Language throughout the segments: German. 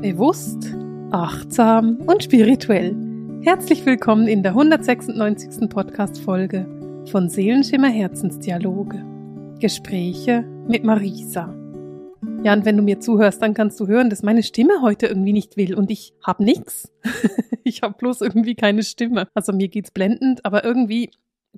Bewusst, achtsam und spirituell. Herzlich willkommen in der 196. Podcast-Folge von Seelenschimmer Herzensdialoge. Gespräche mit Marisa. Ja, und wenn du mir zuhörst, dann kannst du hören, dass meine Stimme heute irgendwie nicht will und ich hab nix. ich habe bloß irgendwie keine Stimme. Also mir geht's blendend, aber irgendwie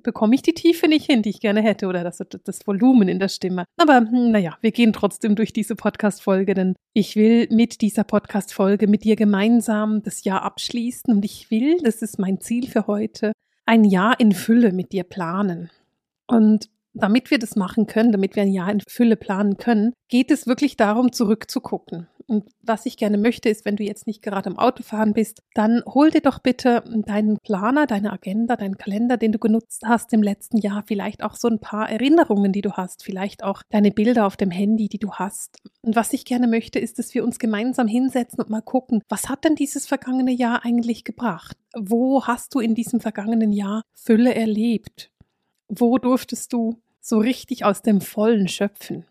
bekomme ich die Tiefe nicht hin, die ich gerne hätte, oder das, das Volumen in der Stimme. Aber hm, naja, wir gehen trotzdem durch diese Podcast-Folge, denn ich will mit dieser Podcast-Folge mit dir gemeinsam das Jahr abschließen und ich will, das ist mein Ziel für heute, ein Jahr in Fülle mit dir planen. Und damit wir das machen können, damit wir ein Jahr in Fülle planen können, geht es wirklich darum, zurückzugucken. Und was ich gerne möchte, ist, wenn du jetzt nicht gerade im Auto fahren bist, dann hol dir doch bitte deinen Planer, deine Agenda, deinen Kalender, den du genutzt hast im letzten Jahr, vielleicht auch so ein paar Erinnerungen, die du hast, vielleicht auch deine Bilder auf dem Handy, die du hast. Und was ich gerne möchte, ist, dass wir uns gemeinsam hinsetzen und mal gucken, was hat denn dieses vergangene Jahr eigentlich gebracht? Wo hast du in diesem vergangenen Jahr Fülle erlebt? Wo durftest du so richtig aus dem Vollen schöpfen?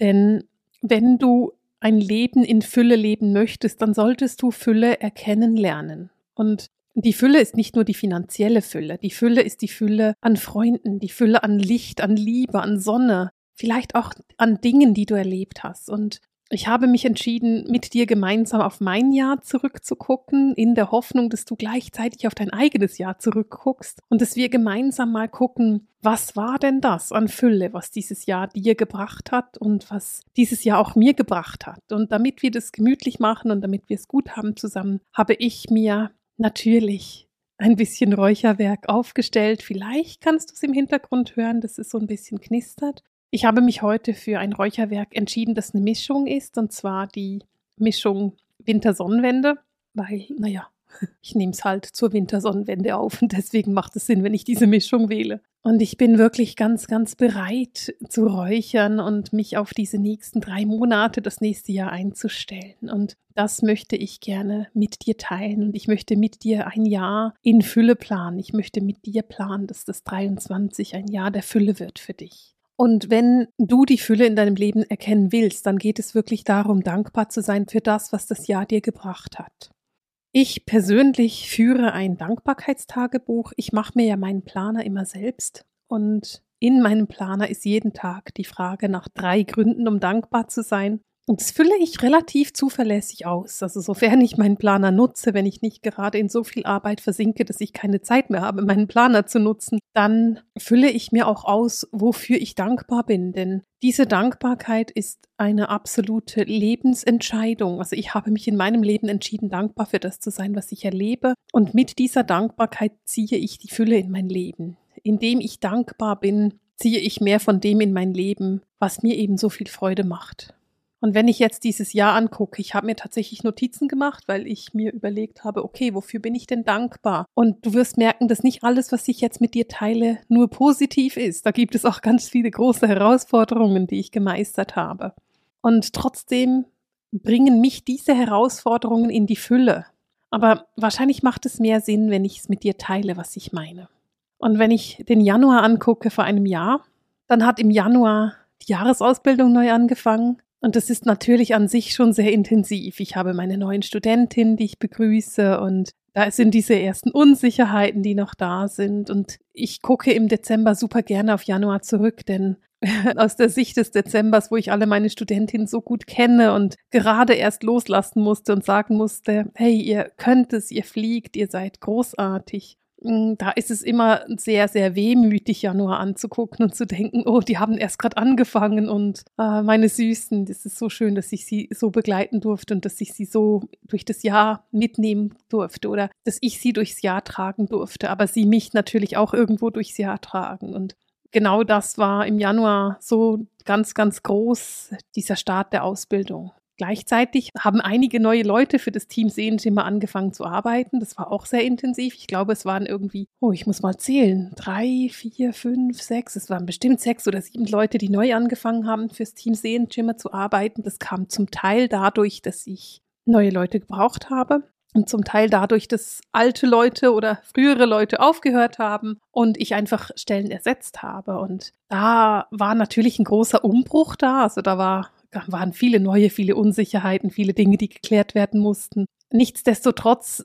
Denn wenn du ein Leben in Fülle leben möchtest, dann solltest du Fülle erkennen lernen. Und die Fülle ist nicht nur die finanzielle Fülle, die Fülle ist die Fülle an Freunden, die Fülle an Licht, an Liebe, an Sonne, vielleicht auch an Dingen, die du erlebt hast. Und ich habe mich entschieden, mit dir gemeinsam auf mein Jahr zurückzugucken, in der Hoffnung, dass du gleichzeitig auf dein eigenes Jahr zurückguckst und dass wir gemeinsam mal gucken, was war denn das an Fülle, was dieses Jahr dir gebracht hat und was dieses Jahr auch mir gebracht hat. Und damit wir das gemütlich machen und damit wir es gut haben zusammen, habe ich mir natürlich ein bisschen Räucherwerk aufgestellt. Vielleicht kannst du es im Hintergrund hören, dass es so ein bisschen knistert. Ich habe mich heute für ein Räucherwerk entschieden, das eine Mischung ist, und zwar die Mischung Wintersonnenwende, weil, naja, ich nehme es halt zur Wintersonnenwende auf und deswegen macht es Sinn, wenn ich diese Mischung wähle. Und ich bin wirklich ganz, ganz bereit zu räuchern und mich auf diese nächsten drei Monate, das nächste Jahr einzustellen. Und das möchte ich gerne mit dir teilen. Und ich möchte mit dir ein Jahr in Fülle planen. Ich möchte mit dir planen, dass das 23 ein Jahr der Fülle wird für dich. Und wenn du die Fülle in deinem Leben erkennen willst, dann geht es wirklich darum, dankbar zu sein für das, was das Jahr dir gebracht hat. Ich persönlich führe ein Dankbarkeitstagebuch. Ich mache mir ja meinen Planer immer selbst und in meinem Planer ist jeden Tag die Frage nach drei Gründen, um dankbar zu sein. Und das fülle ich relativ zuverlässig aus. Also sofern ich meinen Planer nutze, wenn ich nicht gerade in so viel Arbeit versinke, dass ich keine Zeit mehr habe, meinen Planer zu nutzen, dann fülle ich mir auch aus, wofür ich dankbar bin. Denn diese Dankbarkeit ist eine absolute Lebensentscheidung. Also ich habe mich in meinem Leben entschieden, dankbar für das zu sein, was ich erlebe. Und mit dieser Dankbarkeit ziehe ich die Fülle in mein Leben. Indem ich dankbar bin, ziehe ich mehr von dem in mein Leben, was mir eben so viel Freude macht. Und wenn ich jetzt dieses Jahr angucke, ich habe mir tatsächlich Notizen gemacht, weil ich mir überlegt habe, okay, wofür bin ich denn dankbar? Und du wirst merken, dass nicht alles, was ich jetzt mit dir teile, nur positiv ist. Da gibt es auch ganz viele große Herausforderungen, die ich gemeistert habe. Und trotzdem bringen mich diese Herausforderungen in die Fülle. Aber wahrscheinlich macht es mehr Sinn, wenn ich es mit dir teile, was ich meine. Und wenn ich den Januar angucke vor einem Jahr, dann hat im Januar die Jahresausbildung neu angefangen. Und das ist natürlich an sich schon sehr intensiv. Ich habe meine neuen Studentinnen, die ich begrüße und da sind diese ersten Unsicherheiten, die noch da sind. Und ich gucke im Dezember super gerne auf Januar zurück, denn aus der Sicht des Dezembers, wo ich alle meine Studentinnen so gut kenne und gerade erst loslassen musste und sagen musste, hey, ihr könnt es, ihr fliegt, ihr seid großartig. Hm, da ist es immer sehr, sehr wehmütig, Januar anzugucken und zu denken, oh, die haben erst gerade angefangen und äh, meine Süßen, das ist so schön, dass ich sie so begleiten durfte und dass ich sie so durch das Jahr mitnehmen durfte oder dass ich sie durchs Jahr tragen durfte, aber sie mich natürlich auch irgendwo durchs Jahr tragen. Und genau das war im Januar so ganz, ganz groß, dieser Start der Ausbildung. Gleichzeitig haben einige neue Leute für das Team Sehenschimmer angefangen zu arbeiten. Das war auch sehr intensiv. Ich glaube, es waren irgendwie, oh, ich muss mal zählen, drei, vier, fünf, sechs. Es waren bestimmt sechs oder sieben Leute, die neu angefangen haben, fürs Team Sehenschimmer zu arbeiten. Das kam zum Teil dadurch, dass ich neue Leute gebraucht habe und zum Teil dadurch, dass alte Leute oder frühere Leute aufgehört haben und ich einfach Stellen ersetzt habe. Und da war natürlich ein großer Umbruch da. Also da war waren viele neue, viele Unsicherheiten, viele Dinge, die geklärt werden mussten. Nichtsdestotrotz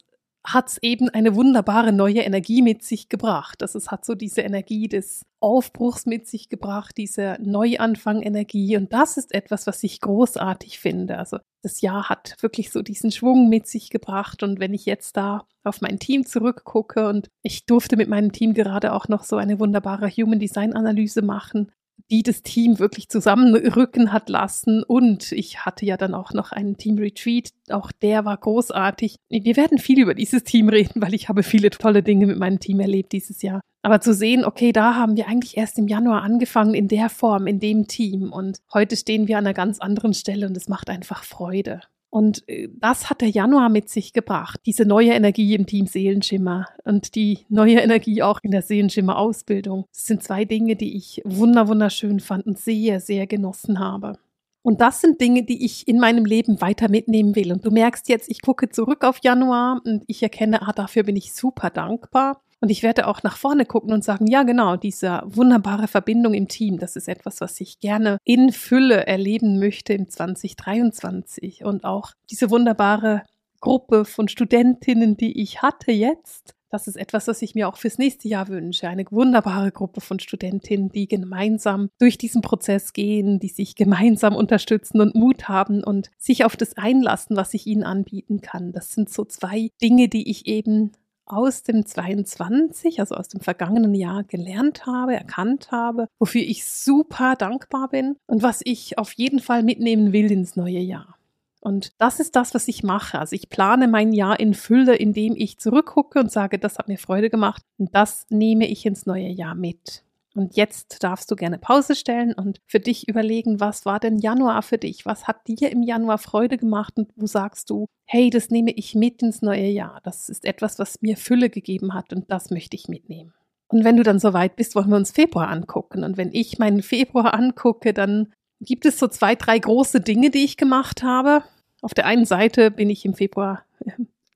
hat es eben eine wunderbare neue Energie mit sich gebracht. Also es hat so diese Energie des Aufbruchs mit sich gebracht, diese Neuanfang-Energie. Und das ist etwas, was ich großartig finde. Also das Jahr hat wirklich so diesen Schwung mit sich gebracht. Und wenn ich jetzt da auf mein Team zurückgucke und ich durfte mit meinem Team gerade auch noch so eine wunderbare Human Design Analyse machen, die das Team wirklich zusammenrücken hat lassen. Und ich hatte ja dann auch noch einen Team Retreat. Auch der war großartig. Wir werden viel über dieses Team reden, weil ich habe viele tolle Dinge mit meinem Team erlebt dieses Jahr. Aber zu sehen, okay, da haben wir eigentlich erst im Januar angefangen in der Form, in dem Team. Und heute stehen wir an einer ganz anderen Stelle und es macht einfach Freude. Und äh, das hat der Januar mit sich gebracht, diese neue Energie im Team Seelenschimmer und die neue Energie auch in der Seelenschimmer-Ausbildung. Das sind zwei Dinge, die ich wunderschön fand und sehr, sehr genossen habe. Und das sind Dinge, die ich in meinem Leben weiter mitnehmen will. Und du merkst jetzt, ich gucke zurück auf Januar und ich erkenne, ah, dafür bin ich super dankbar. Und ich werde auch nach vorne gucken und sagen, ja genau, diese wunderbare Verbindung im Team, das ist etwas, was ich gerne in Fülle erleben möchte im 2023. Und auch diese wunderbare Gruppe von Studentinnen, die ich hatte jetzt, das ist etwas, was ich mir auch fürs nächste Jahr wünsche. Eine wunderbare Gruppe von Studentinnen, die gemeinsam durch diesen Prozess gehen, die sich gemeinsam unterstützen und Mut haben und sich auf das einlassen, was ich ihnen anbieten kann. Das sind so zwei Dinge, die ich eben aus dem 22, also aus dem vergangenen Jahr gelernt habe, erkannt habe, wofür ich super dankbar bin und was ich auf jeden Fall mitnehmen will ins neue Jahr. Und das ist das, was ich mache. Also ich plane mein Jahr in Fülle, indem ich zurückgucke und sage, das hat mir Freude gemacht und das nehme ich ins neue Jahr mit. Und jetzt darfst du gerne Pause stellen und für dich überlegen, was war denn Januar für dich? Was hat dir im Januar Freude gemacht und wo sagst du, hey, das nehme ich mit ins neue Jahr. Das ist etwas, was mir Fülle gegeben hat und das möchte ich mitnehmen. Und wenn du dann soweit bist, wollen wir uns Februar angucken. Und wenn ich meinen Februar angucke, dann gibt es so zwei, drei große Dinge, die ich gemacht habe. Auf der einen Seite bin ich im Februar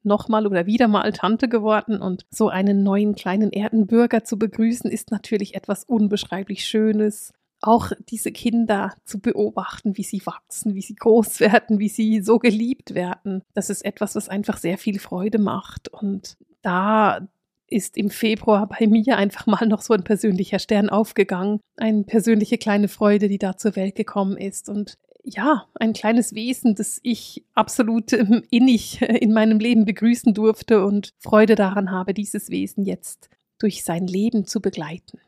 nochmal oder wieder mal Tante geworden und so einen neuen kleinen Erdenbürger zu begrüßen, ist natürlich etwas unbeschreiblich Schönes. Auch diese Kinder zu beobachten, wie sie wachsen, wie sie groß werden, wie sie so geliebt werden. Das ist etwas, was einfach sehr viel Freude macht. Und da ist im Februar bei mir einfach mal noch so ein persönlicher Stern aufgegangen. Eine persönliche kleine Freude, die da zur Welt gekommen ist. Und ja, ein kleines Wesen, das ich absolut innig in meinem Leben begrüßen durfte und Freude daran habe, dieses Wesen jetzt durch sein Leben zu begleiten.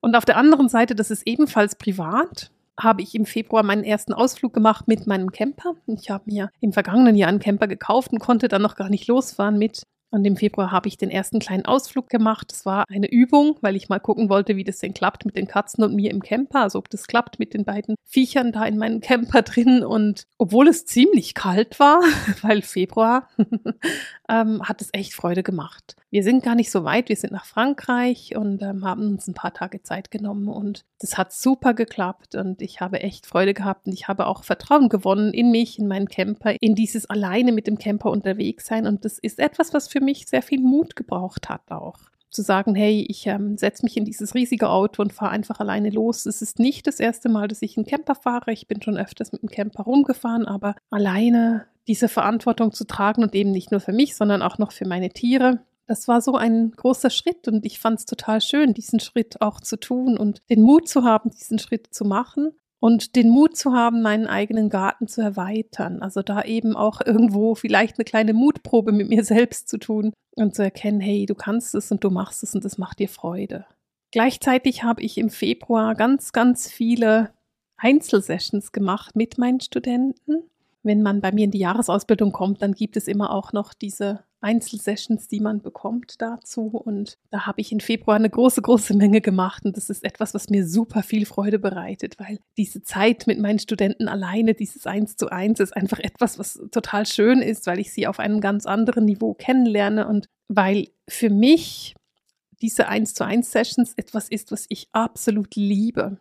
Und auf der anderen Seite, das ist ebenfalls privat, habe ich im Februar meinen ersten Ausflug gemacht mit meinem Camper. Ich habe mir im vergangenen Jahr einen Camper gekauft und konnte dann noch gar nicht losfahren mit und im Februar habe ich den ersten kleinen Ausflug gemacht. Das war eine Übung, weil ich mal gucken wollte, wie das denn klappt mit den Katzen und mir im Camper. Also ob das klappt mit den beiden Viechern da in meinem Camper drin. Und obwohl es ziemlich kalt war, weil Februar, ähm, hat es echt Freude gemacht. Wir sind gar nicht so weit. Wir sind nach Frankreich und ähm, haben uns ein paar Tage Zeit genommen. Und das hat super geklappt. Und ich habe echt Freude gehabt. Und ich habe auch Vertrauen gewonnen in mich, in meinen Camper, in dieses alleine mit dem Camper unterwegs sein. Und das ist etwas, was für mich sehr viel Mut gebraucht hat auch. Zu sagen, hey, ich ähm, setze mich in dieses riesige Auto und fahre einfach alleine los. Es ist nicht das erste Mal, dass ich einen Camper fahre. Ich bin schon öfters mit dem Camper rumgefahren, aber alleine diese Verantwortung zu tragen und eben nicht nur für mich, sondern auch noch für meine Tiere. Das war so ein großer Schritt und ich fand es total schön, diesen Schritt auch zu tun und den Mut zu haben, diesen Schritt zu machen und den Mut zu haben, meinen eigenen Garten zu erweitern. Also da eben auch irgendwo vielleicht eine kleine Mutprobe mit mir selbst zu tun und zu erkennen, hey, du kannst es und du machst es und es macht dir Freude. Gleichzeitig habe ich im Februar ganz, ganz viele Einzelsessions gemacht mit meinen Studenten. Wenn man bei mir in die Jahresausbildung kommt, dann gibt es immer auch noch diese Einzelsessions, die man bekommt dazu. Und da habe ich im Februar eine große, große Menge gemacht. Und das ist etwas, was mir super viel Freude bereitet, weil diese Zeit mit meinen Studenten alleine, dieses Eins zu eins, ist einfach etwas, was total schön ist, weil ich sie auf einem ganz anderen Niveau kennenlerne und weil für mich diese Eins zu eins Sessions etwas ist, was ich absolut liebe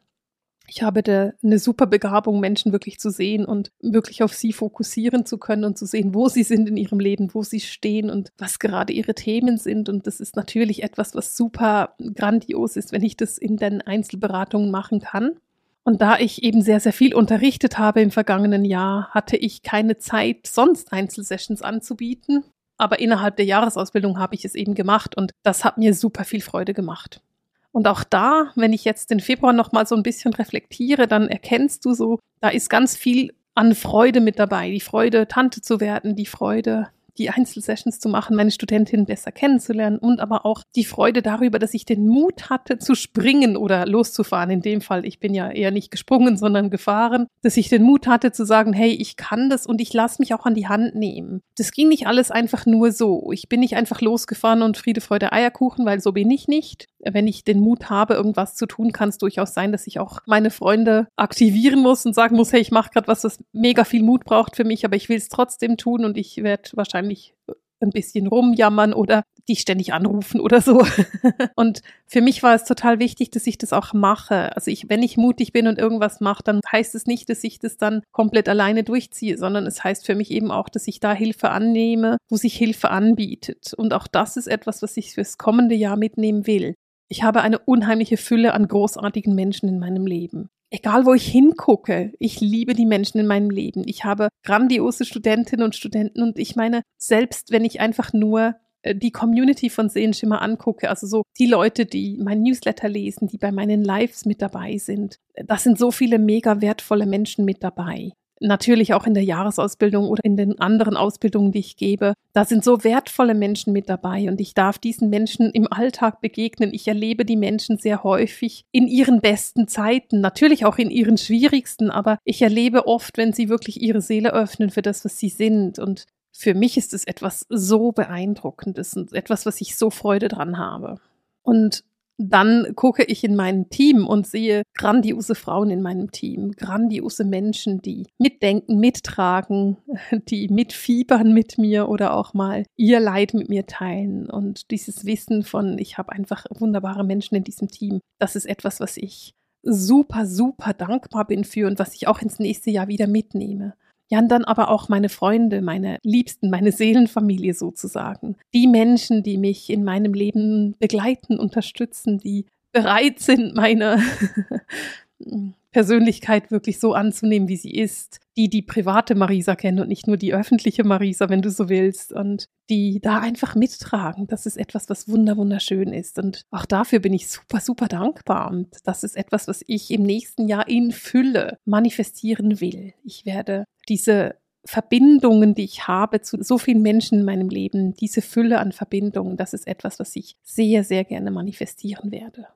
ich habe da eine super Begabung, Menschen wirklich zu sehen und wirklich auf sie fokussieren zu können und zu sehen, wo sie sind in ihrem Leben, wo sie stehen und was gerade ihre Themen sind. Und das ist natürlich etwas, was super grandios ist, wenn ich das in den Einzelberatungen machen kann. Und da ich eben sehr, sehr viel unterrichtet habe im vergangenen Jahr, hatte ich keine Zeit, sonst Einzelsessions anzubieten. Aber innerhalb der Jahresausbildung habe ich es eben gemacht und das hat mir super viel Freude gemacht. Und auch da, wenn ich jetzt den Februar nochmal so ein bisschen reflektiere, dann erkennst du so, da ist ganz viel an Freude mit dabei. Die Freude, Tante zu werden, die Freude, die Einzelsessions zu machen, meine Studentin besser kennenzulernen und aber auch die Freude darüber, dass ich den Mut hatte zu springen oder loszufahren. In dem Fall, ich bin ja eher nicht gesprungen, sondern gefahren, dass ich den Mut hatte zu sagen, hey, ich kann das und ich lasse mich auch an die Hand nehmen. Das ging nicht alles einfach nur so. Ich bin nicht einfach losgefahren und Friede, Freude, Eierkuchen, weil so bin ich nicht wenn ich den Mut habe, irgendwas zu tun, kann es durchaus sein, dass ich auch meine Freunde aktivieren muss und sagen muss, hey, ich mache gerade was, das mega viel Mut braucht für mich, aber ich will es trotzdem tun und ich werde wahrscheinlich ein bisschen rumjammern oder die ständig anrufen oder so. und für mich war es total wichtig, dass ich das auch mache. Also ich, wenn ich mutig bin und irgendwas mache, dann heißt es nicht, dass ich das dann komplett alleine durchziehe, sondern es heißt für mich eben auch, dass ich da Hilfe annehme, wo sich Hilfe anbietet. Und auch das ist etwas, was ich fürs kommende Jahr mitnehmen will. Ich habe eine unheimliche Fülle an großartigen Menschen in meinem Leben. Egal, wo ich hingucke, ich liebe die Menschen in meinem Leben. Ich habe grandiose Studentinnen und Studenten und ich meine, selbst wenn ich einfach nur äh, die Community von Sehenschimmer angucke, also so die Leute, die mein Newsletter lesen, die bei meinen Lives mit dabei sind, das sind so viele mega wertvolle Menschen mit dabei natürlich auch in der Jahresausbildung oder in den anderen Ausbildungen, die ich gebe. Da sind so wertvolle Menschen mit dabei und ich darf diesen Menschen im Alltag begegnen. Ich erlebe die Menschen sehr häufig in ihren besten Zeiten, natürlich auch in ihren schwierigsten, aber ich erlebe oft, wenn sie wirklich ihre Seele öffnen für das, was sie sind und für mich ist es etwas so beeindruckendes und etwas, was ich so Freude dran habe. Und dann gucke ich in mein Team und sehe grandiose Frauen in meinem Team, grandiose Menschen, die mitdenken, mittragen, die mitfiebern mit mir oder auch mal ihr Leid mit mir teilen. Und dieses Wissen von, ich habe einfach wunderbare Menschen in diesem Team, das ist etwas, was ich super, super dankbar bin für und was ich auch ins nächste Jahr wieder mitnehme. Ja, und dann aber auch meine Freunde, meine Liebsten, meine Seelenfamilie sozusagen. Die Menschen, die mich in meinem Leben begleiten, unterstützen, die bereit sind, meine Persönlichkeit wirklich so anzunehmen, wie sie ist, die die private Marisa kennen und nicht nur die öffentliche Marisa, wenn du so willst, und die da einfach mittragen. Das ist etwas, was wunder wunderschön ist. Und auch dafür bin ich super, super dankbar. Und das ist etwas, was ich im nächsten Jahr in Fülle manifestieren will. Ich werde diese Verbindungen, die ich habe zu so vielen Menschen in meinem Leben, diese Fülle an Verbindungen, das ist etwas, was ich sehr, sehr gerne manifestieren werde.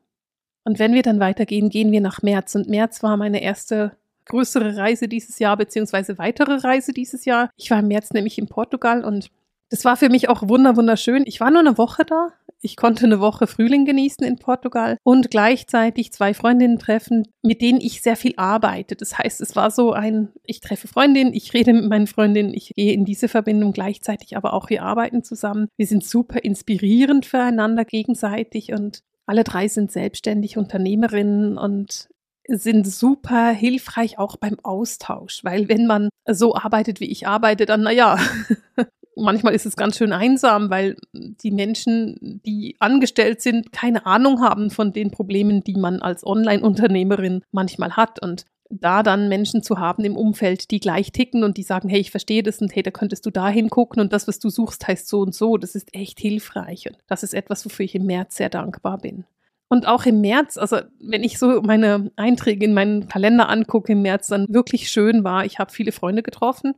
Und wenn wir dann weitergehen, gehen wir nach März. Und März war meine erste größere Reise dieses Jahr, beziehungsweise weitere Reise dieses Jahr. Ich war im März nämlich in Portugal und das war für mich auch wunderschön. Ich war nur eine Woche da. Ich konnte eine Woche Frühling genießen in Portugal und gleichzeitig zwei Freundinnen treffen, mit denen ich sehr viel arbeite. Das heißt, es war so ein, ich treffe Freundinnen, ich rede mit meinen Freundinnen, ich gehe in diese Verbindung gleichzeitig, aber auch wir arbeiten zusammen. Wir sind super inspirierend füreinander gegenseitig und alle drei sind selbstständig Unternehmerinnen und sind super hilfreich auch beim Austausch, weil wenn man so arbeitet, wie ich arbeite, dann naja, manchmal ist es ganz schön einsam, weil die Menschen, die angestellt sind, keine Ahnung haben von den Problemen, die man als Online-Unternehmerin manchmal hat. Und da dann Menschen zu haben im Umfeld, die gleich ticken und die sagen, hey, ich verstehe das und hey, da könntest du da hingucken und das, was du suchst, heißt so und so, das ist echt hilfreich. Und das ist etwas, wofür ich im März sehr dankbar bin. Und auch im März, also wenn ich so meine Einträge in meinen Kalender angucke im März, dann wirklich schön war, ich habe viele Freunde getroffen.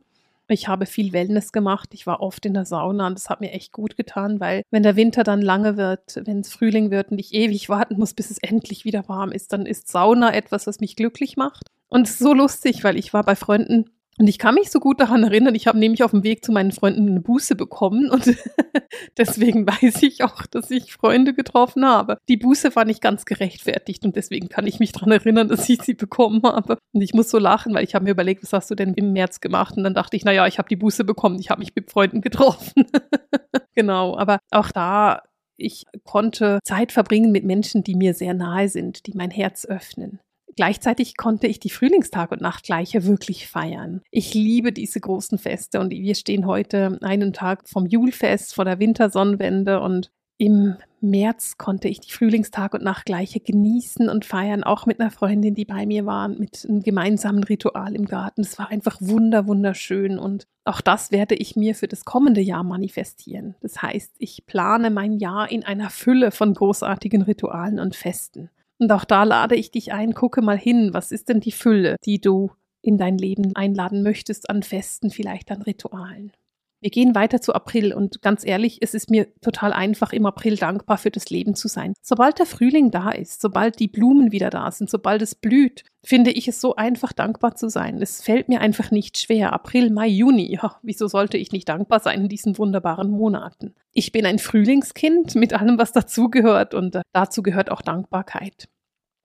Ich habe viel Wellness gemacht. Ich war oft in der Sauna und das hat mir echt gut getan, weil wenn der Winter dann lange wird, wenn es Frühling wird und ich ewig warten muss, bis es endlich wieder warm ist, dann ist Sauna etwas, was mich glücklich macht. Und es ist so lustig, weil ich war bei Freunden und ich kann mich so gut daran erinnern, ich habe nämlich auf dem Weg zu meinen Freunden eine Buße bekommen und deswegen weiß ich auch, dass ich Freunde getroffen habe. Die Buße war nicht ganz gerechtfertigt und deswegen kann ich mich daran erinnern, dass ich sie bekommen habe. Und ich muss so lachen, weil ich habe mir überlegt, was hast du denn im März gemacht? Und dann dachte ich, naja, ich habe die Buße bekommen, ich habe mich mit Freunden getroffen. genau, aber auch da ich konnte Zeit verbringen mit Menschen, die mir sehr nahe sind, die mein Herz öffnen. Gleichzeitig konnte ich die Frühlingstag- und Nachtgleiche wirklich feiern. Ich liebe diese großen Feste und wir stehen heute einen Tag vom Julfest vor der Wintersonnenwende und Im März konnte ich die Frühlingstag und Nachtgleiche genießen und feiern, auch mit einer Freundin, die bei mir war, mit einem gemeinsamen Ritual im Garten. Es war einfach wunder, wunderschön und auch das werde ich mir für das kommende Jahr manifestieren. Das heißt, ich plane mein Jahr in einer Fülle von großartigen Ritualen und Festen. Und auch da lade ich dich ein, gucke mal hin, was ist denn die Fülle, die du in dein Leben einladen möchtest an Festen, vielleicht an Ritualen. Wir gehen weiter zu April und ganz ehrlich, es ist mir total einfach, im April dankbar für das Leben zu sein. Sobald der Frühling da ist, sobald die Blumen wieder da sind, sobald es blüht, finde ich es so einfach, dankbar zu sein. Es fällt mir einfach nicht schwer. April, Mai, Juni, ja, wieso sollte ich nicht dankbar sein in diesen wunderbaren Monaten? Ich bin ein Frühlingskind mit allem, was dazugehört und äh, dazu gehört auch Dankbarkeit.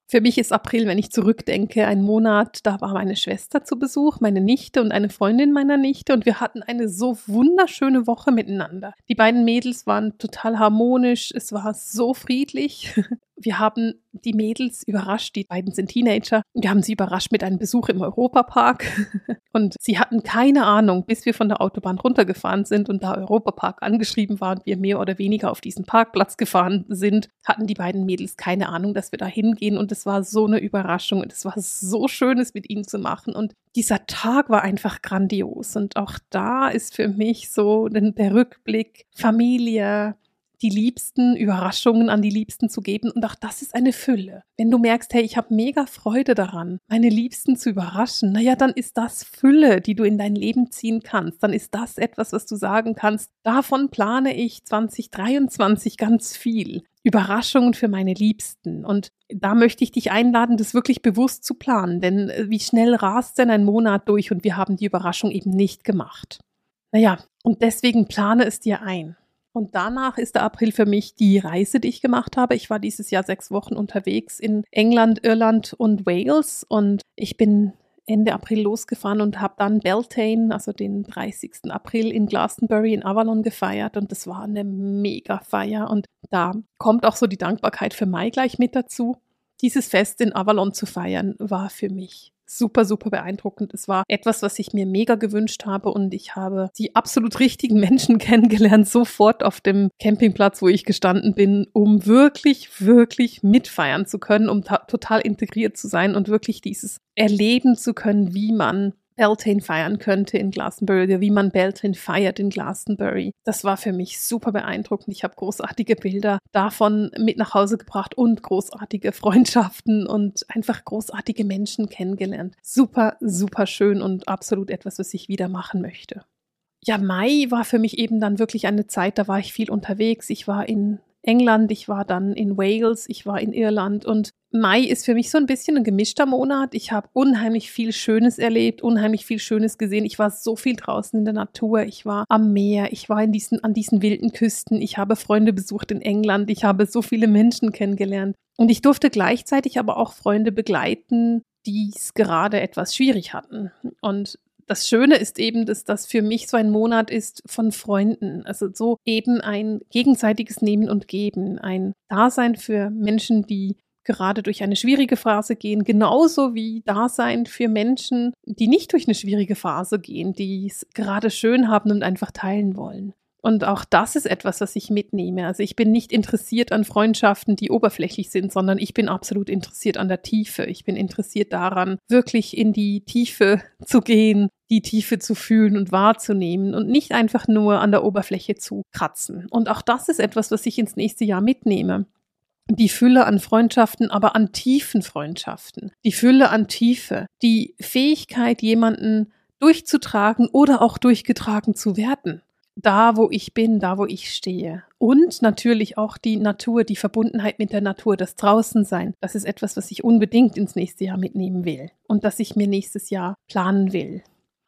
Für mich ist April, wenn ich zurückdenke, ein Monat, da war meine Schwester zu Besuch, meine Nichte und eine Freundin meiner Nichte und wir hatten eine so wunderschöne Woche miteinander. Die beiden Mädels waren total harmonisch, es war so friedlich. Wir haben die Mädels überrascht, die beiden sind Teenager. Wir haben sie überrascht mit einem Besuch im Europapark. Und sie hatten keine Ahnung, bis wir von der Autobahn runtergefahren sind und da Europapark angeschrieben waren, wir mehr oder weniger auf diesen Parkplatz gefahren sind, hatten die beiden Mädels keine Ahnung, dass wir da hingehen. Und es war so eine Überraschung und es war so schön, es mit ihnen zu machen. Und dieser Tag war einfach grandios. Und auch da ist für mich so der Rückblick, Familie, die liebsten Überraschungen an die Liebsten zu geben. Und auch das ist eine Fülle. Wenn du merkst, hey, ich habe mega Freude daran, meine Liebsten zu überraschen, naja, dann ist das Fülle, die du in dein Leben ziehen kannst. Dann ist das etwas, was du sagen kannst, davon plane ich 2023 ganz viel. Überraschungen für meine Liebsten. Und da möchte ich dich einladen, das wirklich bewusst zu planen. Denn äh, wie schnell rast denn ein Monat durch und wir haben die Überraschung eben nicht gemacht. Naja, und deswegen plane es dir ein. Und danach ist der April für mich die Reise, die ich gemacht habe. Ich war dieses Jahr sechs Wochen unterwegs in England, Irland und Wales und ich bin Ende April losgefahren und habe dann Beltane, also den 30. April in Glastonbury in Avalon gefeiert und das war eine mega Feier und da kommt auch so die Dankbarkeit für Mai gleich mit dazu. Dieses Fest in Avalon zu feiern war für mich super, super beeindruckend. Es war etwas, was ich mir mega gewünscht habe und ich habe die absolut richtigen Menschen kennengelernt, sofort auf dem Campingplatz, wo ich gestanden bin, um wirklich, wirklich mitfeiern zu können, um total integriert zu sein und wirklich dieses erleben zu können, wie man Beltane feiern könnte in Glastonbury, wie man Beltane feiert in Glastonbury. Das war für mich super beeindruckend. Ich habe großartige Bilder davon mit nach Hause gebracht und großartige Freundschaften und einfach großartige Menschen kennengelernt. Super, super schön und absolut etwas, was ich wieder machen möchte. Ja, Mai war für mich eben dann wirklich eine Zeit, da war ich viel unterwegs. Ich war in England, ich war dann in Wales, ich war in Irland und Mai ist für mich so ein bisschen ein gemischter Monat. Ich habe unheimlich viel Schönes erlebt, unheimlich viel Schönes gesehen. Ich war so viel draußen in der Natur. Ich war am Meer, ich war in diesen, an diesen wilden Küsten. Ich habe Freunde besucht in England. Ich habe so viele Menschen kennengelernt. Und ich durfte gleichzeitig aber auch Freunde begleiten, die es gerade etwas schwierig hatten. Und das Schöne ist eben, dass das für mich so ein Monat ist von Freunden. Also so eben ein gegenseitiges Nehmen und Geben, ein Dasein für Menschen, die gerade durch eine schwierige Phase gehen, genauso wie Dasein für Menschen, die nicht durch eine schwierige Phase gehen, die es gerade schön haben und einfach teilen wollen. Und auch das ist etwas, was ich mitnehme. Also ich bin nicht interessiert an Freundschaften, die oberflächlich sind, sondern ich bin absolut interessiert an der Tiefe. Ich bin interessiert daran, wirklich in die Tiefe zu gehen, die Tiefe zu fühlen und wahrzunehmen und nicht einfach nur an der Oberfläche zu kratzen. Und auch das ist etwas, was ich ins nächste Jahr mitnehme. Die Fülle an Freundschaften, aber an tiefen Freundschaften. Die Fülle an Tiefe. Die Fähigkeit, jemanden durchzutragen oder auch durchgetragen zu werden da, wo ich bin, da, wo ich stehe. Und natürlich auch die Natur, die Verbundenheit mit der Natur, das Draußensein. Das ist etwas, was ich unbedingt ins nächste Jahr mitnehmen will und das ich mir nächstes Jahr planen will.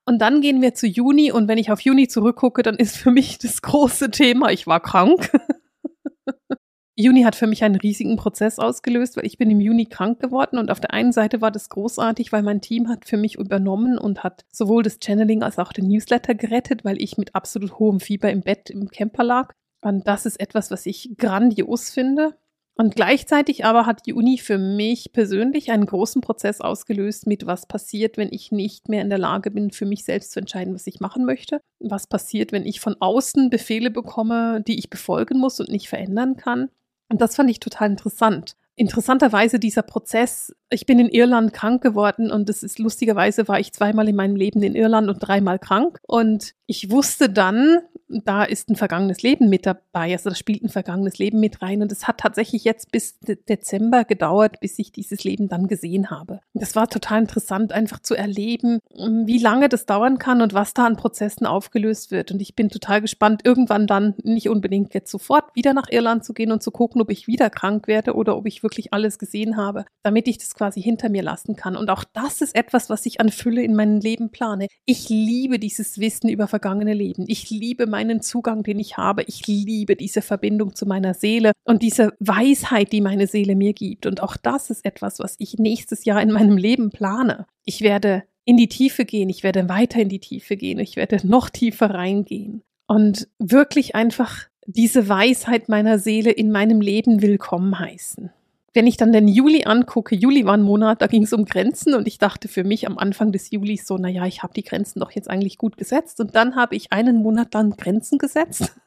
Und dann gehen wir zu Juni und wenn ich auf Juni zurückgucke, dann ist für mich das große Thema, ich war krank. Juni hat für mich einen riesigen Prozess ausgelöst, weil ich bin im Juni krank geworden und auf der einen Seite war das großartig, weil mein Team hat für mich übernommen und hat sowohl das Channeling als auch den Newsletter gerettet, weil ich mit absolut hohem Fieber im Bett im Camper lag. Und das ist etwas, was ich grandios finde. Und gleichzeitig aber hat die Uni für mich persönlich einen großen Prozess ausgelöst mit, was passiert, wenn ich nicht mehr in der Lage bin, für mich selbst zu entscheiden, was ich machen möchte. Was passiert, wenn ich von außen Befehle bekomme, die ich befolgen muss und nicht verändern kann. Und das fand ich total interessant. Interessanterweise dieser Prozess, ich bin in Irland krank geworden und es ist lustigerweise war ich zweimal in meinem Leben in Irland und dreimal krank und ich wusste dann, da ist ein vergangenes Leben mit dabei, also da spielt ein vergangenes Leben mit rein und es hat tatsächlich jetzt bis Dezember gedauert, bis ich dieses Leben dann gesehen habe. Das war total interessant, einfach zu erleben, wie lange das dauern kann und was da an Prozessen aufgelöst wird und ich bin total gespannt, irgendwann dann nicht unbedingt jetzt sofort wieder nach Irland zu gehen und zu gucken, ob ich wieder krank werde oder ob ich wirklich alles gesehen habe, damit ich das quasi hinter mir lassen kann und auch das ist etwas, was ich an Fülle in meinem Leben plane. Ich liebe dieses Wissen über vergangene Leben. Ich liebe meinen Zugang, den ich habe. Ich liebe diese Verbindung zu meiner Seele und diese Weisheit, die meine Seele mir gibt. Und auch das ist etwas, was ich nächstes Jahr in meinem Leben plane. Ich werde in die Tiefe gehen, ich werde weiter in die Tiefe gehen, ich werde noch tiefer reingehen und wirklich einfach diese Weisheit meiner Seele in meinem Leben willkommen heißen wenn ich dann den Juli angucke, Juli war ein Monat, da ging es um Grenzen und ich dachte für mich am Anfang des Julis so, naja, ich habe die Grenzen doch jetzt eigentlich gut gesetzt und dann habe ich einen Monat lang Grenzen gesetzt.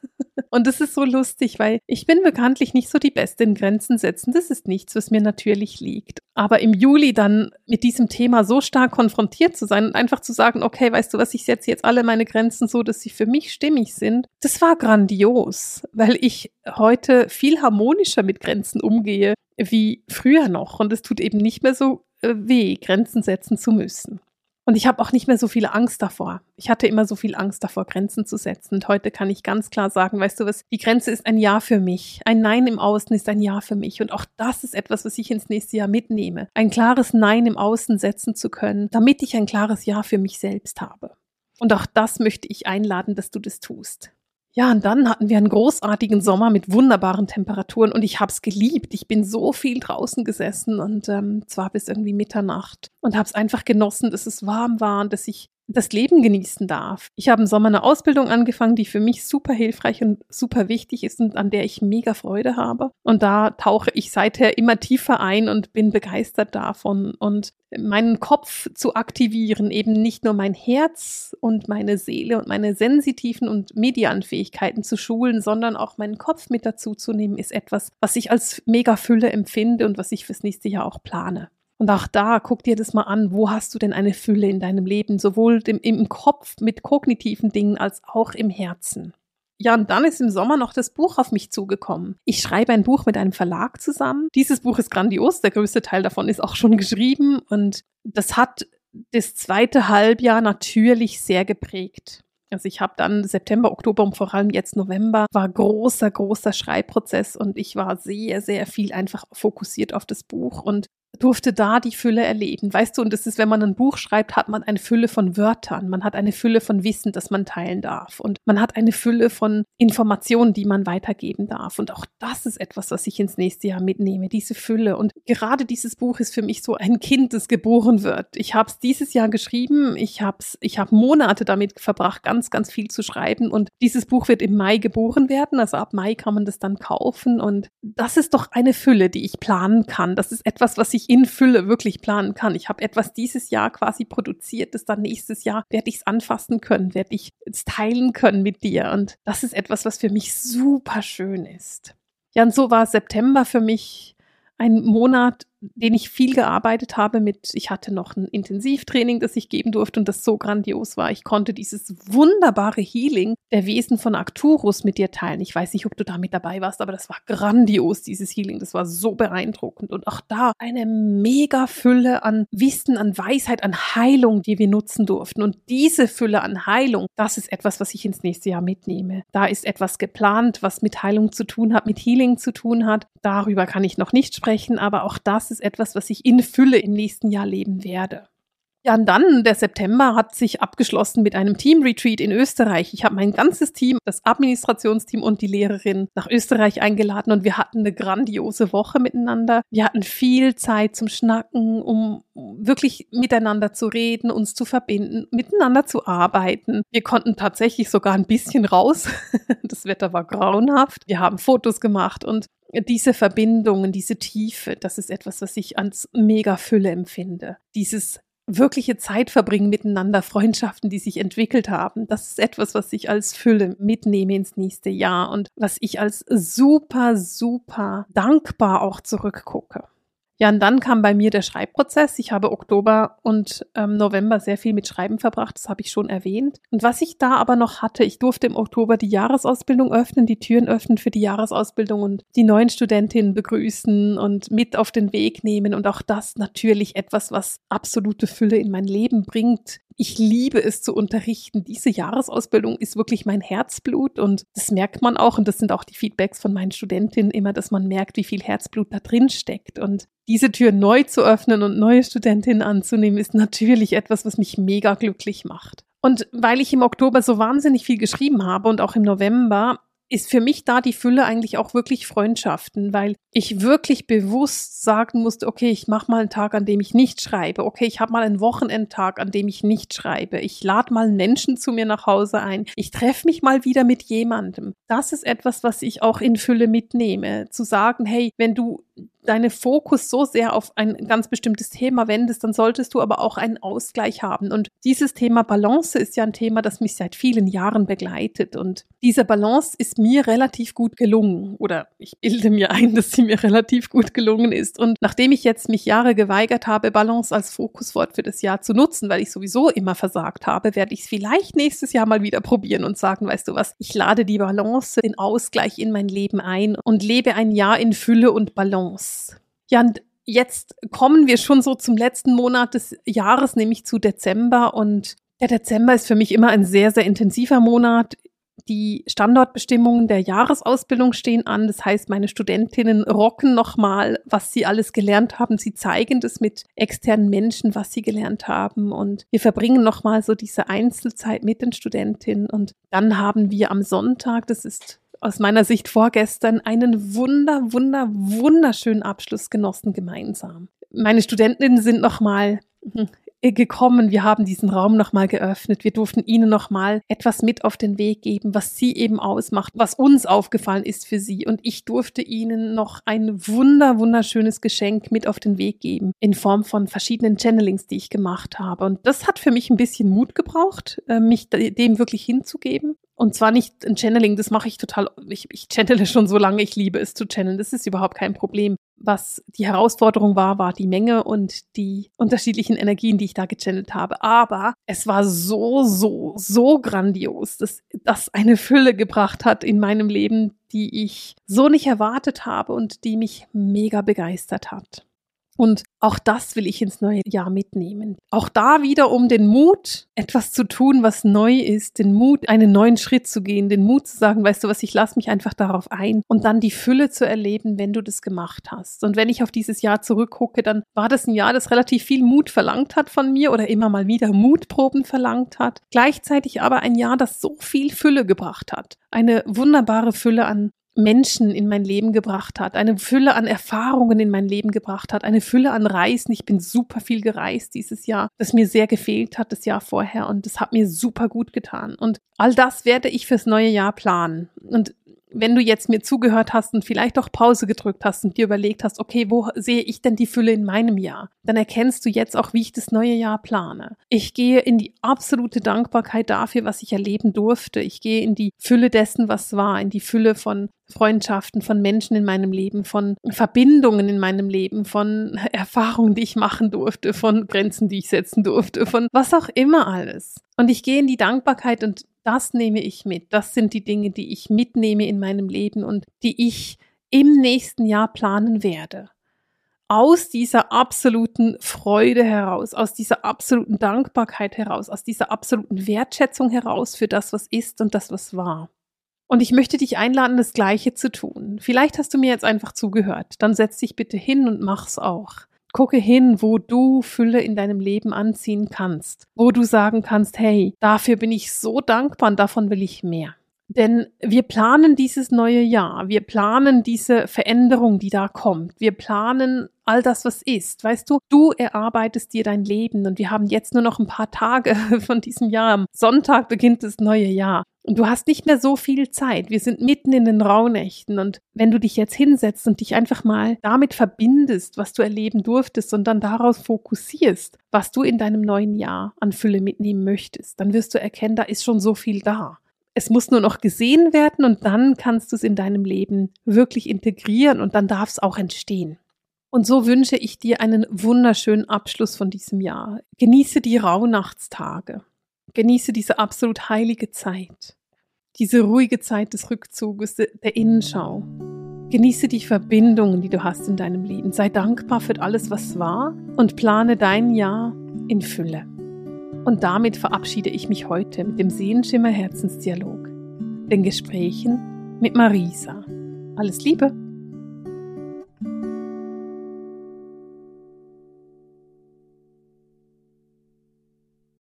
Und das ist so lustig, weil ich bin bekanntlich nicht so die Beste in Grenzen setzen. Das ist nichts, was mir natürlich liegt. Aber im Juli dann mit diesem Thema so stark konfrontiert zu sein und einfach zu sagen, okay, weißt du was, ich setze jetzt alle meine Grenzen so, dass sie für mich stimmig sind, das war grandios, weil ich heute viel harmonischer mit Grenzen umgehe wie früher noch. Und es tut eben nicht mehr so äh, weh, Grenzen setzen zu müssen. Und ich habe auch nicht mehr so viel Angst davor. Ich hatte immer so viel Angst davor, Grenzen zu setzen. Und heute kann ich ganz klar sagen, weißt du was, die Grenze ist ein Ja für mich. Ein Nein im Außen ist ein Ja für mich. Und auch das ist etwas, was ich ins nächste Jahr mitnehme. Ein klares Nein im Außen setzen zu können, damit ich ein klares Ja für mich selbst habe. Und auch das möchte ich einladen, dass du das tust. Ja, und dann hatten wir einen großartigen Sommer mit wunderbaren Temperaturen und ich habe es geliebt. Ich bin so viel draußen gesessen und ähm, zwar bis irgendwie Mitternacht und habe es einfach genossen, dass es warm war und dass ich das Leben genießen darf. Ich habe im Sommer eine Ausbildung angefangen, die für mich super hilfreich und super wichtig ist und an der ich mega Freude habe. Und da tauche ich seither immer tiefer ein und bin begeistert davon. Und meinen Kopf zu aktivieren, eben nicht nur mein Herz und meine Seele und meine sensitiven und medialen Fähigkeiten zu schulen, sondern auch meinen Kopf mit dazu zu nehmen, ist etwas, was ich als mega Fülle empfinde und was ich fürs nächste Jahr auch plane. Und auch da, guck dir das mal an, wo hast du denn eine Fülle in deinem Leben, sowohl im, im Kopf mit kognitiven Dingen als auch im Herzen. Ja, und dann ist im Sommer noch das Buch auf mich zugekommen. Ich schreibe ein Buch mit einem Verlag zusammen. Dieses Buch ist grandios, der größte Teil davon ist auch schon geschrieben und das hat das zweite Halbjahr natürlich sehr geprägt. Also ich habe dann September, Oktober und vor allem jetzt November war großer, großer Schreibprozess und ich war sehr, sehr viel einfach fokussiert auf das Buch und durfte da die Fülle erleben. Weißt du, und das ist, wenn man ein Buch schreibt, hat man eine Fülle von Wörtern, man hat eine Fülle von Wissen, das man teilen darf und man hat eine Fülle von Informationen, die man weitergeben darf. Und auch das ist etwas, was ich ins nächste Jahr mitnehme, diese Fülle. Und gerade dieses Buch ist für mich so ein Kind, das geboren wird. Ich habe es dieses Jahr geschrieben, ich habe ich hab Monate damit verbracht, ganz, ganz viel zu schreiben und dieses Buch wird im Mai geboren werden, also ab Mai kann man das dann kaufen und das ist doch eine Fülle, die ich planen kann. Das ist etwas, was ich in Fülle wirklich planen kann. Ich habe etwas dieses Jahr quasi produziert, das dann nächstes Jahr werde ich es anfassen können, werde ich es teilen können mit dir. Und das ist etwas, was für mich super schön ist. Ja, und so war September für mich ein Monat, den ich viel gearbeitet habe mit, ich hatte noch ein Intensivtraining, das ich geben durfte und das so grandios war. Ich konnte dieses wunderbare Healing der Wesen von Arcturus mit dir teilen. Ich weiß nicht, ob du da mit dabei warst, aber das war grandios, dieses Healing. Das war so beeindruckend. Und auch da eine mega Fülle an Wissen, an Weisheit, an Heilung, die wir nutzen durften. Und diese Fülle an Heilung, das ist etwas, was ich ins nächste Jahr mitnehme. Da ist etwas geplant, was mit Heilung zu tun hat, mit Healing zu tun hat. Darüber kann ich noch nicht sprechen, aber auch das ist etwas, was ich in Fülle im nächsten Jahr leben werde. Ja, und dann der September hat sich abgeschlossen mit einem Team-Retreat in Österreich. Ich habe mein ganzes Team, das Administrationsteam und die Lehrerin nach Österreich eingeladen und wir hatten eine grandiose Woche miteinander. Wir hatten viel Zeit zum Schnacken, um wirklich miteinander zu reden, uns zu verbinden, miteinander zu arbeiten. Wir konnten tatsächlich sogar ein bisschen raus. Das Wetter war grauenhaft. Wir haben Fotos gemacht und diese Verbindungen, diese Tiefe, das ist etwas, was ich als mega Fülle empfinde. Dieses wirkliche Zeit verbringen miteinander, Freundschaften, die sich entwickelt haben. Das ist etwas, was ich als Fülle mitnehme ins nächste Jahr und was ich als super, super dankbar auch zurückgucke. Ja, und dann kam bei mir der Schreibprozess. Ich habe Oktober und ähm, November sehr viel mit Schreiben verbracht, das habe ich schon erwähnt. Und was ich da aber noch hatte, ich durfte im Oktober die Jahresausbildung öffnen, die Türen öffnen für die Jahresausbildung und die neuen Studentinnen begrüßen und mit auf den Weg nehmen. Und auch das natürlich etwas, was absolute Fülle in mein Leben bringt, ich liebe es zu unterrichten. Diese Jahresausbildung ist wirklich mein Herzblut und das merkt man auch und das sind auch die Feedbacks von meinen Studentinnen immer, dass man merkt, wie viel Herzblut da drin steckt und diese Tür neu zu öffnen und neue Studentinnen anzunehmen, ist natürlich etwas, was mich mega glücklich macht. Und weil ich im Oktober so wahnsinnig viel geschrieben habe und auch im November, ist für mich da die Fülle eigentlich auch wirklich Freundschaften, weil ich wirklich bewusst sagen musste, okay, ich mache mal einen Tag, an dem ich nicht schreibe. Okay, ich habe mal einen Wochenendtag, an dem ich nicht schreibe. Ich lade mal Menschen zu mir nach Hause ein. Ich treffe mich mal wieder mit jemandem. Das ist etwas, was ich auch in Fülle mitnehme. Zu sagen, hey, wenn du deine Fokus so sehr auf ein ganz bestimmtes Thema wendest, dann solltest du aber auch einen Ausgleich haben. Und dieses Thema Balance ist ja ein Thema, das mich seit vielen Jahren begleitet. Und diese Balance ist mir relativ gut gelungen. Oder ich bilde mir ein, dass sie mir relativ gut gelungen ist. Und nachdem ich jetzt mich Jahre geweigert habe, Balance als Fokuswort für das Jahr zu nutzen, weil ich sowieso immer versagt habe, werde ich es vielleicht nächstes Jahr mal wieder probieren und sagen, weißt du was, ich lade die Balance, den Ausgleich in mein Leben ein und lebe ein Jahr in Fülle und Balance. Ja, und jetzt kommen wir schon so zum letzten Monat des Jahres, nämlich zu Dezember. Und der Dezember ist für mich immer ein sehr, sehr intensiver Monat. Die Standortbestimmungen der Jahresausbildung stehen an. Das heißt, meine Studentinnen rocken nochmal, was sie alles gelernt haben. Sie zeigen das mit externen Menschen, was sie gelernt haben. Und wir verbringen nochmal so diese Einzelzeit mit den Studentinnen. Und dann haben wir am Sonntag, das ist aus meiner Sicht vorgestern, einen wunder, wunder, wunderschönen Abschluss genossen gemeinsam. Meine Studentinnen sind nochmal hm, gekommen. Wir haben diesen Raum nochmal geöffnet. Wir durften ihnen nochmal etwas mit auf den Weg geben, was sie eben ausmacht, was uns aufgefallen ist für sie. Und ich durfte ihnen noch ein wunder, wunderschönes Geschenk mit auf den Weg geben in Form von verschiedenen Channelings, die ich gemacht habe. Und das hat für mich ein bisschen Mut gebraucht, äh, mich dem wirklich hinzugeben. Und zwar nicht ein Channeling, das mache ich total, ich, ich channele schon so lange, ich liebe es zu channeln, das ist überhaupt kein Problem. Was die Herausforderung war, war die Menge und die unterschiedlichen Energien, die ich da gechannelt habe. Aber es war so, so, so grandios, dass das eine Fülle gebracht hat in meinem Leben, die ich so nicht erwartet habe und die mich mega begeistert hat. Und auch das will ich ins neue Jahr mitnehmen. Auch da wieder um den Mut, etwas zu tun, was neu ist, den Mut, einen neuen Schritt zu gehen, den Mut zu sagen, weißt du was, ich lasse mich einfach darauf ein und dann die Fülle zu erleben, wenn du das gemacht hast. Und wenn ich auf dieses Jahr zurückgucke, dann war das ein Jahr, das relativ viel Mut verlangt hat von mir oder immer mal wieder Mutproben verlangt hat. Gleichzeitig aber ein Jahr, das so viel Fülle gebracht hat. Eine wunderbare Fülle an Menschen in mein Leben gebracht hat, eine Fülle an Erfahrungen in mein Leben gebracht hat, eine Fülle an Reisen. Ich bin super viel gereist dieses Jahr, das mir sehr gefehlt hat das Jahr vorher und das hat mir super gut getan. Und all das werde ich fürs neue Jahr planen. Und wenn du jetzt mir zugehört hast und vielleicht auch Pause gedrückt hast und dir überlegt hast, okay, wo sehe ich denn die Fülle in meinem Jahr? Dann erkennst du jetzt auch, wie ich das neue Jahr plane. Ich gehe in die absolute Dankbarkeit dafür, was ich erleben durfte. Ich gehe in die Fülle dessen, was war, in die Fülle von Freundschaften, von Menschen in meinem Leben, von Verbindungen in meinem Leben, von Erfahrungen, die ich machen durfte, von Grenzen, die ich setzen durfte, von was auch immer alles. Und ich gehe in die Dankbarkeit und das nehme ich mit. Das sind die Dinge, die ich mitnehme in meinem Leben und die ich im nächsten Jahr planen werde. Aus dieser absoluten Freude heraus, aus dieser absoluten Dankbarkeit heraus, aus dieser absoluten Wertschätzung heraus für das, was ist und das, was war. Und ich möchte dich einladen, das Gleiche zu tun. Vielleicht hast du mir jetzt einfach zugehört. Dann setz dich bitte hin und mach's auch. Gucke hin, wo du Fülle in deinem Leben anziehen kannst, wo du sagen kannst, hey, dafür bin ich so dankbar und davon will ich mehr. Denn wir planen dieses neue Jahr, wir planen diese Veränderung, die da kommt, wir planen all das, was ist. Weißt du, du erarbeitest dir dein Leben und wir haben jetzt nur noch ein paar Tage von diesem Jahr. Am Sonntag beginnt das neue Jahr. Und du hast nicht mehr so viel Zeit. Wir sind mitten in den Rauhnächten. Und wenn du dich jetzt hinsetzt und dich einfach mal damit verbindest, was du erleben durftest und dann daraus fokussierst, was du in deinem neuen Jahr an Fülle mitnehmen möchtest, dann wirst du erkennen, da ist schon so viel da. Es muss nur noch gesehen werden und dann kannst du es in deinem Leben wirklich integrieren und dann darf es auch entstehen. Und so wünsche ich dir einen wunderschönen Abschluss von diesem Jahr. Genieße die Rauhnachtstage. Genieße diese absolut heilige Zeit. Diese ruhige Zeit des Rückzuges, der Innenschau. Genieße die Verbindungen, die du hast in deinem Leben. Sei dankbar für alles, was war und plane dein Jahr in Fülle. Und damit verabschiede ich mich heute mit dem Sehenschimmer Herzensdialog, den Gesprächen mit Marisa. Alles Liebe!